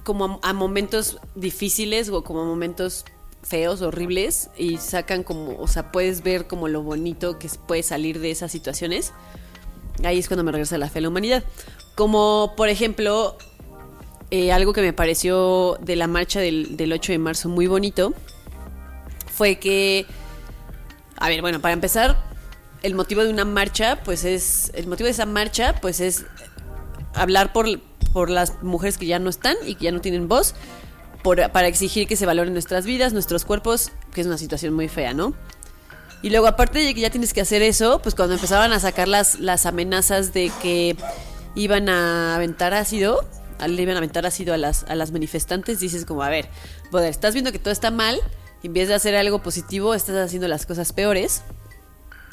como a, a momentos difíciles o como a momentos feos, horribles y sacan como, o sea, puedes ver como lo bonito que puede salir de esas situaciones. Ahí es cuando me regresa la fe en la humanidad. Como por ejemplo, eh, algo que me pareció de la marcha del, del 8 de marzo muy bonito fue que, a ver, bueno, para empezar, el motivo de una marcha, pues es, el motivo de esa marcha, pues es hablar por, por las mujeres que ya no están y que ya no tienen voz, por- para exigir que se valoren nuestras vidas, nuestros cuerpos, que es una situación muy fea, ¿no? Y luego, aparte de que ya tienes que hacer eso, pues cuando empezaban a sacar las, las amenazas de que iban a aventar ácido, le iban a aventar ácido a las, a las manifestantes, dices como, a ver, brother, estás viendo que todo está mal, y en vez de hacer algo positivo, estás haciendo las cosas peores.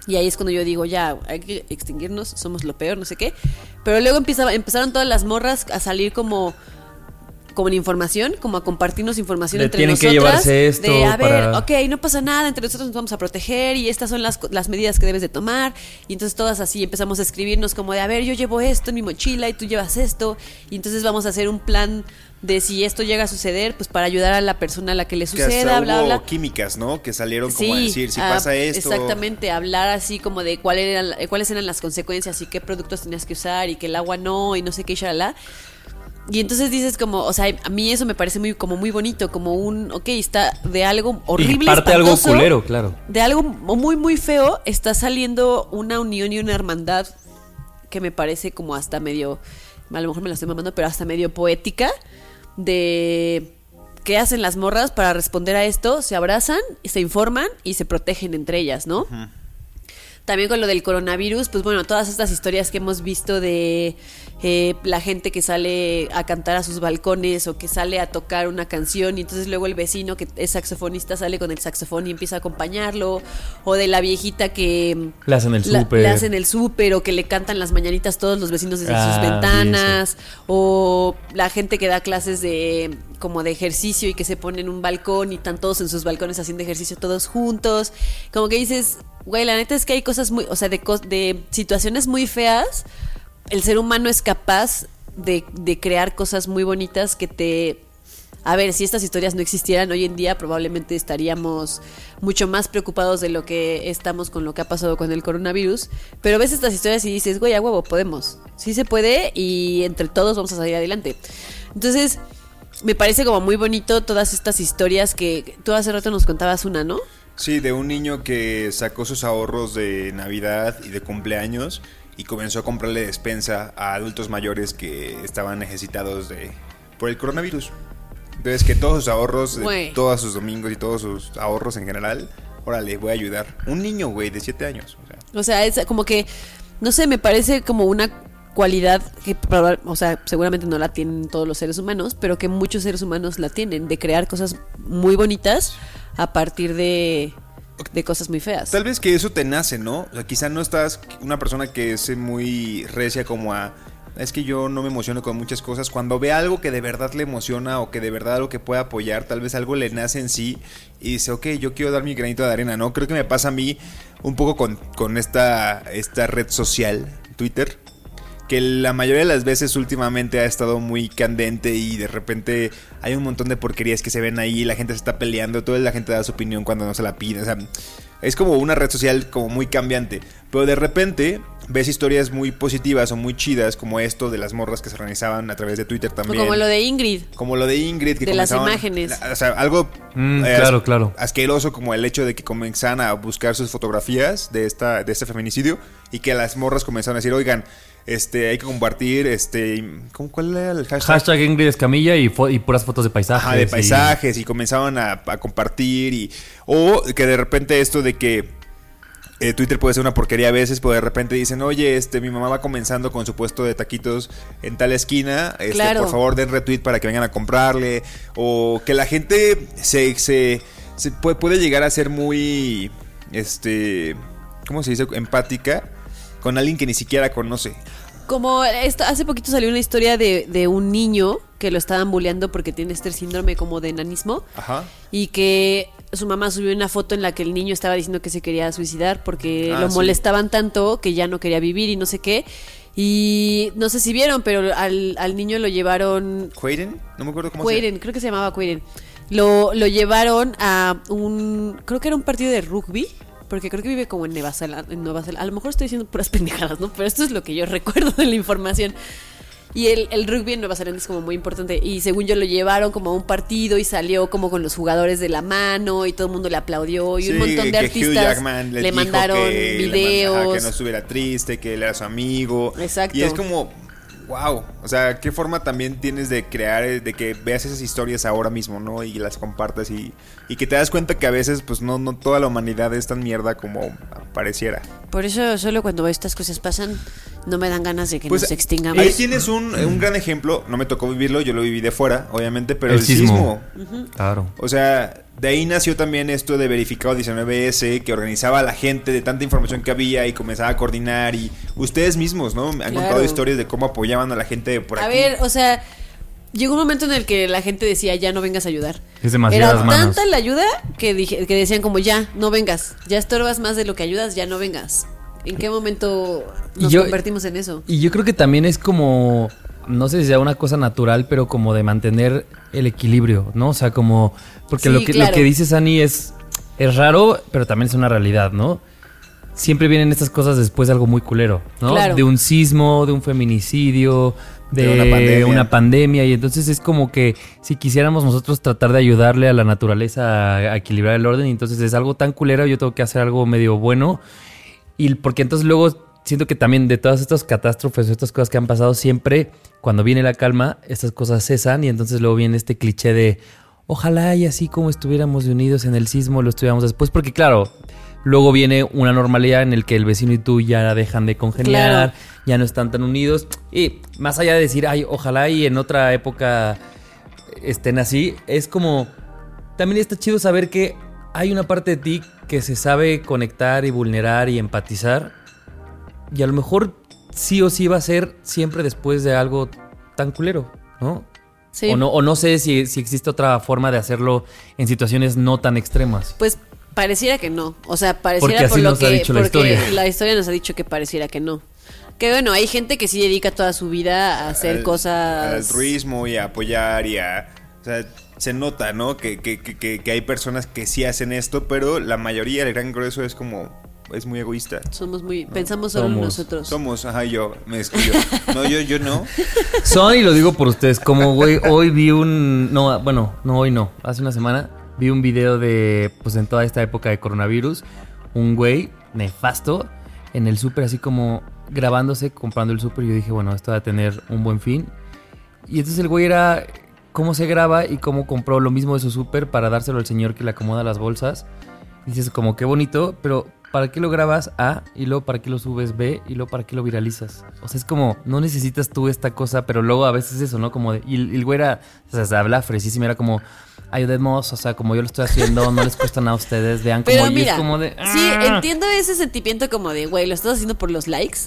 Y ahí es cuando yo digo, ya, hay que extinguirnos, somos lo peor, no sé qué. Pero luego empezaron todas las morras a salir como como en información, como a compartirnos información De entre tienen que nosotras. llevarse esto de, a ver, para- ok, no pasa nada, entre nosotros nos vamos a proteger y estas son las, co- las medidas que debes de tomar. Y entonces todas así empezamos a escribirnos como de, a ver, yo llevo esto en mi mochila y tú llevas esto. Y entonces vamos a hacer un plan de si esto llega a suceder, pues para ayudar a la persona a la que le Que hasta suceda, bla, hubo bla. químicas, ¿no? Que salieron como a decir, si ah, pasa esto... Exactamente, hablar así como de cuál eran, cuáles eran las consecuencias y qué productos tenías que usar y que el agua no y no sé qué, shalala. Y entonces dices como, o sea, a mí eso me parece muy como muy bonito, como un, ok, está de algo horrible. y parte algo culero, claro. De algo muy, muy feo, está saliendo una unión y una hermandad que me parece como hasta medio, a lo mejor me la estoy mamando, pero hasta medio poética, de qué hacen las morras para responder a esto, se abrazan, se informan y se protegen entre ellas, ¿no? También con lo del coronavirus, pues bueno, todas estas historias que hemos visto de eh, la gente que sale a cantar a sus balcones o que sale a tocar una canción y entonces luego el vecino que es saxofonista sale con el saxofón y empieza a acompañarlo, o de la viejita que Le hacen el la- súper. hacen el súper o que le cantan las mañanitas todos los vecinos desde Ah, sus sí, ventanas o la gente que da clases de como de ejercicio y que se pone en un balcón y están todos en sus balcones haciendo ejercicio todos juntos como que dices güey la neta es que hay cosas muy o sea de, de situaciones muy feas el ser humano es capaz de, de crear cosas muy bonitas que te a ver, si estas historias no existieran hoy en día, probablemente estaríamos mucho más preocupados de lo que estamos con lo que ha pasado con el coronavirus. Pero ves estas historias y dices, güey, a huevo, podemos. Sí se puede y entre todos vamos a salir adelante. Entonces, me parece como muy bonito todas estas historias que tú hace rato nos contabas una, ¿no? Sí, de un niño que sacó sus ahorros de Navidad y de cumpleaños y comenzó a comprarle despensa a adultos mayores que estaban necesitados de por el coronavirus. Entonces que todos sus ahorros, de todos sus domingos y todos sus ahorros en general, órale, voy a ayudar. Un niño, güey, de 7 años. O sea, O sea, es como que, no sé, me parece como una cualidad que, o sea, seguramente no la tienen todos los seres humanos, pero que muchos seres humanos la tienen, de crear cosas muy bonitas a partir de, de cosas muy feas. Tal vez que eso te nace, ¿no? Quizá no estás una persona que es muy recia como a... Es que yo no me emociono con muchas cosas. Cuando ve algo que de verdad le emociona o que de verdad algo que pueda apoyar, tal vez algo le nace en sí y dice, ok, yo quiero dar mi granito de arena, ¿no? Creo que me pasa a mí un poco con, con esta, esta red social, Twitter, que la mayoría de las veces últimamente ha estado muy candente y de repente hay un montón de porquerías que se ven ahí, la gente se está peleando, toda la gente da su opinión cuando no se la pide, o sea, es como una red social como muy cambiante, pero de repente ves historias muy positivas o muy chidas como esto de las morras que se organizaban a través de Twitter O también. como lo de Ingrid. Como lo de Ingrid, que De las imágenes. O sea, algo Mm, eh, claro, claro. asqueroso como el hecho de que comenzaban a buscar sus fotografías de esta de este feminicidio y que las morras comenzaron a decir, oigan, este, hay que compartir, este, ¿cómo, ¿cuál era el hashtag? Hashtag Ingrid Escamilla y, fo- y puras fotos de paisajes. Ajá, de y- paisajes y, comenzaban a, a compartir y o que de repente esto de que eh, Twitter puede ser una porquería a veces, pero de repente dicen, oye, este, mi mamá va comenzando con su puesto de taquitos en tal esquina, este, Claro. por favor den retweet para que vengan a comprarle, o que la gente se, se, se puede, puede llegar a ser muy, este, ¿cómo se dice? Empática con alguien que ni siquiera conoce. Como esto, hace poquito salió una historia de, de un niño que lo estaban bulleando porque tiene este síndrome como de enanismo. Ajá. y que su mamá subió una foto en la que el niño estaba diciendo que se quería suicidar porque Ah, lo sí. molestaban tanto que ya no quería vivir y no sé qué. Y no sé si vieron, pero al, al niño lo llevaron ¿Quaden? No me acuerdo cómo Quaden, creo que se llamaba Quaden. Lo, lo llevaron a un, creo que era un partido de rugby, porque creo que vive como en Nueva Zelanda. En Nueva Zelanda. A lo mejor estoy diciendo puras pendejadas, ¿no? Pero esto es lo que yo recuerdo de la información. Y el, el rugby en Nueva Zelanda es como muy importante. Y según yo lo llevaron como a un partido y salió como con los jugadores de la mano y todo el mundo le aplaudió. Y un montón de artistas le mandaron le videos. manda- ajá, que no estuviera triste, que él era su amigo. Exacto. Y es como, wow. O sea, qué forma también tienes de crear, eh, de que veas esas historias ahora mismo, ¿no? Y las compartas y, y que te das cuenta que a veces, pues no, no toda la humanidad es tan mierda como pareciera. Por eso solo cuando estas cosas pasan no me dan ganas de que Pues nos extingamos. ahí tienes un, un gran ejemplo. No me tocó vivirlo, yo lo viví de fuera, obviamente, pero el, El sismo. sismo. Claro. O sea, de ahí nació también esto de Verificado 19S, que organizaba a la gente de tanta información que había y comenzaba a coordinar. Y ustedes mismos, ¿no? Han Claro. contado historias de cómo apoyaban a la gente de por A aquí. ver, o sea, llegó un momento en el que la gente decía, ya no vengas a ayudar. Es demasiadas Era manos. tanta la ayuda que, dije, que decían como, ya, no vengas. Ya estorbas más de lo que ayudas, ya no vengas. ¿En qué momento nos Yo- convertimos en eso? Y yo creo que también es como, no sé si sea una cosa natural, pero como de mantener el equilibrio, ¿no? O sea, como, porque Sí, lo, que, claro. lo que dice Sani es, es raro, pero también es una realidad, ¿no? Siempre vienen estas cosas después de algo muy culero, ¿no? Claro. De un sismo, de un feminicidio, de, De una pandemia. una pandemia. Y entonces es como que si quisiéramos nosotros tratar de ayudarle a la naturaleza a, a equilibrar el orden, y entonces es algo tan culero, yo tengo que hacer algo medio bueno. Y porque entonces luego siento que también de todas estas catástrofes o estas cosas que han pasado, siempre cuando viene la calma, estas cosas cesan y entonces luego viene este cliché de ojalá y así como estuviéramos unidos en el sismo, lo estuviéramos después, porque claro, luego viene una normalidad en el que el vecino y tú ya dejan de congeniar, Claro. ya no están tan unidos y más allá de decir, ay, ojalá y en otra época estén así, es como también está chido saber que hay una parte de ti que se sabe conectar y vulnerar y empatizar. Y a lo mejor sí o sí va a ser siempre después de algo tan culero, ¿no? Sí. O no, o no sé si, si existe otra forma de hacerlo en situaciones no tan extremas. Pues pareciera que no. O sea, pareciera Porque así por lo nos ha que. dicho la porque historia. la historia nos ha dicho que pareciera que no. Que bueno, hay gente que sí dedica toda su vida a hacer Al- cosas. Al altruismo y a apoyar y a... O sea, se nota, ¿no? Que, que, que, que- que hay personas que sí hacen esto, pero la mayoría, el gran grueso es como... Es muy egoísta. Somos muy. Pensamos solo en nosotros. Somos, ajá, yo, me excluyo. No, yo, yo no. Son, y lo digo por ustedes, como, güey, hoy vi un... No, bueno, no hoy no, hace una semana vi un video de, pues en toda esta época de coronavirus, un güey nefasto en el súper, así como grabándose, comprando el súper, y yo dije, bueno, esto va a tener un buen fin. Y entonces el güey era cómo se graba y cómo compró lo mismo de su súper para dárselo al señor que le acomoda las bolsas. Dices como qué bonito, pero ¿para qué lo grabas A? Y luego ¿para qué lo subes B? Y luego ¿para qué lo viralizas? O sea, es como, no necesitas tú esta cosa, pero luego a veces eso, ¿no? Como de, y el, el güey era, o sea, se habla fresísimo, era como, ayudemos, o sea, como yo lo estoy haciendo, no les cuesta nada a ustedes, vean como, Pero y mira, es como de, sí, "Ah". entiendo ese sentimiento como de, güey, lo estás haciendo por los likes.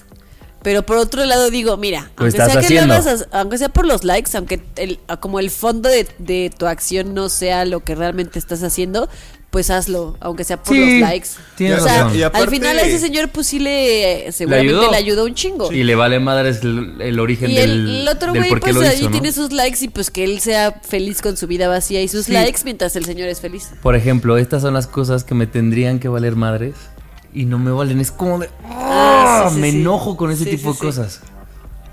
Pero por otro lado digo, mira, aunque sea, que lo hagas, aunque sea por los likes, aunque el, como el fondo de, de tu acción no sea lo que realmente estás haciendo, pues hazlo, aunque sea por Sí, los likes. tienes o sea, razón. Y al final a ese señor pues sí le seguramente ayudó. le ayudó un chingo. Y le vale madres el, el origen Y del, el, el otro güey, pues ahí tiene sus likes y pues que él sea feliz con su vida vacía y sus Sí. likes mientras el señor es feliz. Por ejemplo, estas son las cosas que me tendrían que valer madres y no me valen. Es como de. Ah, ¡ah! sí, sí, me sí. enojo con ese Sí, tipo sí, de sí. cosas.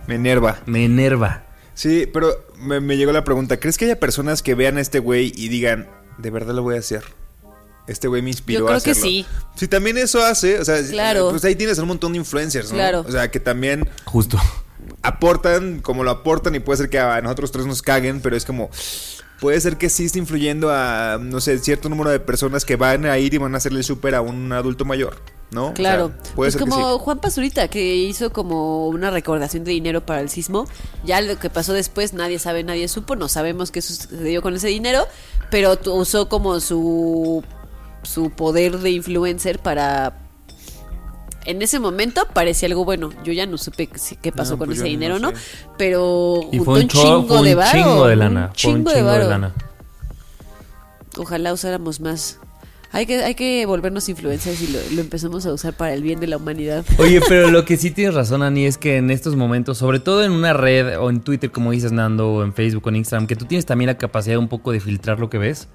Me enerva. Me enerva. Sí, pero me, me llegó la pregunta. ¿Crees que haya personas que vean a este güey y digan, de verdad lo voy a hacer? Este güey me inspiró Yo a creo que hacerlo. sí. Sí, también eso hace, o sea, Claro. pues ahí tienes un montón de influencers, ¿no? Claro. O sea, que también Justo. aportan como lo aportan y puede ser que a nosotros tres nos caguen, pero es como puede ser que sí esté influyendo a no sé, cierto número de personas que van a ir y van a hacerle súper a un adulto mayor, ¿no? O sea, Claro. puede pues ser que como sí. Juan Pazurita, que hizo como una recordación de dinero para el sismo. Ya lo que pasó después, nadie sabe, nadie supo. No sabemos qué sucedió con ese dinero. Pero tu- usó como su, su poder de influencer para. En ese momento parecía algo bueno. Yo ya no supe qué qué pasó No, con pues ese dinero, ¿no? sé. Pero Y fue un, un chingo fue un de varo. chingo de lana. Un Fue un chingo de lana. Ojalá usáramos más. Hay que, hay que volvernos influencers y lo, lo empezamos a usar para el bien de la humanidad. Oye, pero lo que sí tienes razón, Ani, es que en estos momentos, sobre todo en una red o en Twitter, como dices, Nando, o en Facebook o en Instagram, que tú tienes también la capacidad un poco de filtrar lo que ves,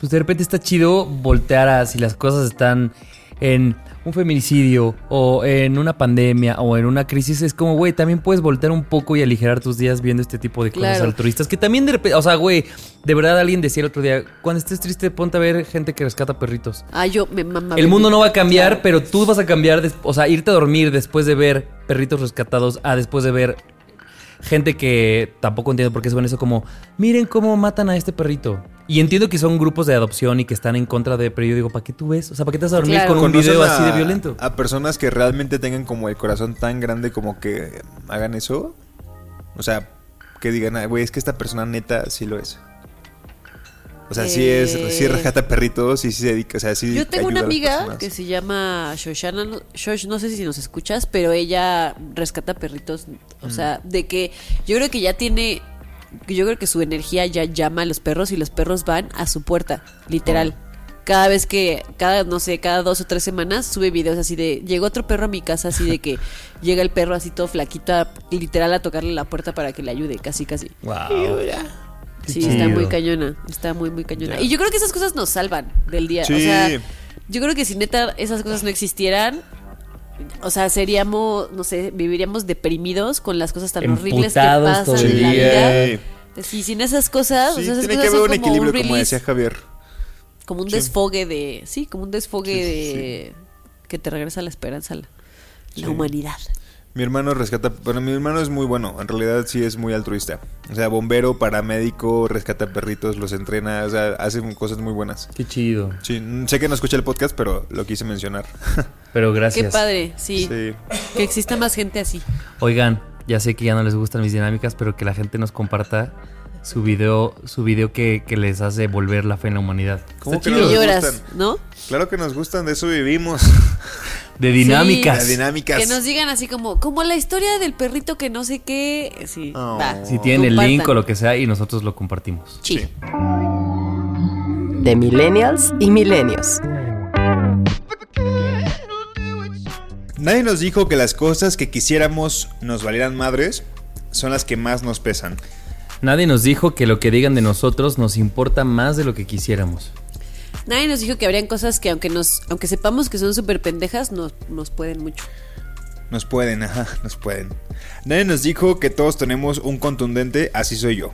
pues de repente está chido voltear a si las cosas están en un feminicidio o en una pandemia o en una crisis, es como, güey, también puedes voltear un poco y aligerar tus días viendo este tipo de cosas Claro. altruistas. Que también de repente, o sea, güey, de verdad alguien decía el otro día, cuando estés triste, ponte a ver gente que rescata perritos. Ah, yo me mama. El mundo no va a cambiar, Claro. pero tú vas a cambiar, o sea, irte a dormir después de ver perritos rescatados a después de ver gente que tampoco entiendo por qué suena eso como, miren cómo matan a este perrito. Y entiendo que son grupos de adopción y que están en contra de, pero yo digo, ¿para qué tú ves? O sea, ¿para qué te vas a dormir Claro. con un ¿Conocen video a- así de violento? A personas que realmente tengan como el corazón tan grande como que hagan eso. O sea, que digan, "Ay, güey, es que esta persona neta sí lo es. O sea, sí es, sí Eh. rescata perritos y sí se dedica, o sea, sí Yo tengo una amiga que se llama Shoshana. Shosh, no sé si nos escuchas, pero ella rescata perritos. O Mm. sea, de que yo creo que ya tiene. Yo creo que su energía ya llama a los perros y los perros van a su puerta, literal. Oh. Cada vez que, cada, no sé, cada dos o tres semanas sube videos así de. Llegó otro perro a mi casa, así de que llega el perro así todo flaquito, a- literal a tocarle la puerta para que le ayude, casi, casi. Wow. Sí, está muy cañona. Está muy, muy cañona. Y yo creo que esas cosas nos salvan del día. O sea, yo creo que si neta esas cosas no existieran, o sea, seríamos, no sé, viviríamos deprimidos con las cosas tan horribles que pasan en la día. vida. Sí, sin esas cosas, Sí, o sea, esas tiene que haber un equilibrio, un como decía Javier. como un Sí. desfogue de, sí, como un desfogue Sí, de que te regresa la esperanza la, la humanidad. Mi hermano rescata, bueno, mi hermano es muy bueno, en realidad sí es muy altruista. O sea, bombero, paramédico, rescata perritos, los entrena, o sea, hace cosas muy buenas. Qué chido. Sí, sé que no escucha el podcast, pero lo quise mencionar. Pero gracias. Qué padre, sí, Sí. que exista más gente así. Oigan, ya sé que ya no les gustan mis dinámicas, pero que la gente nos comparta su video, su video que, que les hace volver la fe en la humanidad. ¿Cómo Está que chido. no Y nos lloras, gustan? ¿no? Claro que nos gustan, de eso vivimos. De dinámicas. Que nos digan así como, como la historia del perrito que no sé qué. Sí, Oh. va. Si tienen el link o lo que sea y nosotros lo compartimos. Sí. De millennials y milenios. Nadie nos dijo que las cosas que quisiéramos nos valieran madres son las que más nos pesan. Nadie nos dijo que lo que digan de nosotros nos importa más de lo que quisiéramos. Nadie nos dijo que habrían cosas que aunque nos, aunque sepamos que son súper pendejas, nos, nos pueden mucho. Nos pueden, ajá, nos pueden. Nadie nos dijo que todos tenemos un contundente así soy yo.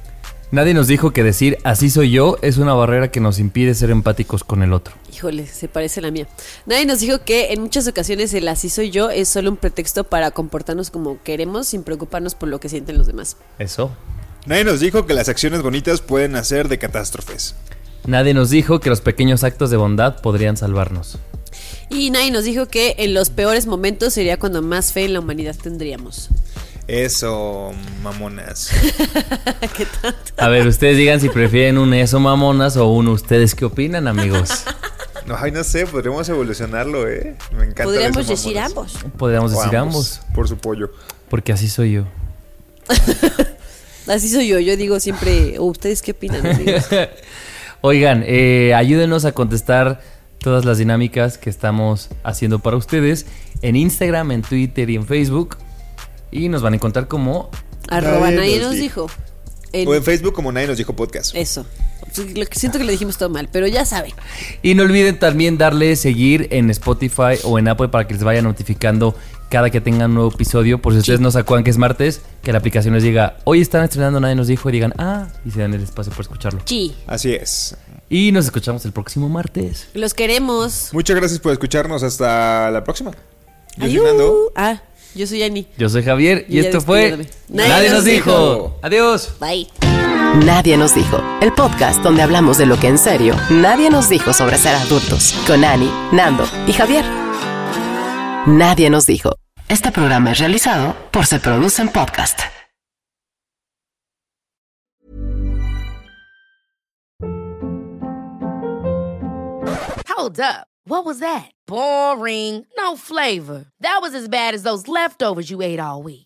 Nadie nos dijo que decir así soy yo es una barrera que nos impide ser empáticos con el otro. Híjole, se parece a la mía. Nadie nos dijo que en muchas ocasiones el así soy yo es solo un pretexto para comportarnos como queremos sin preocuparnos por lo que sienten los demás. Eso. Nadie nos dijo que las acciones bonitas pueden hacer de catástrofes. Nadie nos dijo que los pequeños actos de bondad podrían salvarnos. Y nadie nos dijo que en los peores momentos sería cuando más fe en la humanidad tendríamos. Eso, mamonas. ¿Qué tanto? A ver, ustedes digan si prefieren un eso mamonas o un ustedes qué opinan, amigos. No, ay, no sé, podríamos evolucionarlo, ¿eh? Me encanta. Podríamos eso, decir ambos. Podríamos O decir ambos, Por su pollo. porque así soy yo. Así soy yo. Yo digo siempre, ¿o ustedes qué opinan? amigos? Oigan, eh, ayúdenos a contestar todas las dinámicas que estamos haciendo para ustedes en Instagram, en Twitter y en Facebook. Y nos van a encontrar como Arroba Nadie nadie nos dijo. dijo. En- O en Facebook como nadie nos dijo podcast. Eso. Sí, lo que siento que le dijimos todo mal, pero ya saben. Y no olviden también darle seguir en Spotify o en Apple para que les vaya notificando cada que tengan un nuevo episodio. Por si ustedes no se acuerdan que es martes, que la aplicación les diga, hoy están estrenando, nadie nos dijo, y digan, ah, y se dan el espacio para escucharlo. Sí. Así es. Y nos escuchamos el próximo martes. Los queremos. Muchas gracias por escucharnos. Hasta la próxima. Yo soy. Nando. Ah, yo soy Ani. Yo soy Javier y esto fue. Nadie, nos dijo. Adiós. Bye. Nadie nos dijo. El podcast donde hablamos de lo que en serio nadie nos dijo sobre ser adultos. Con Ani, Nando y Javier. Nadie nos dijo. Este programa es realizado por Se Producen Podcast. Hold up. What was that? Boring. No flavor. That was as bad as those leftovers you ate all week.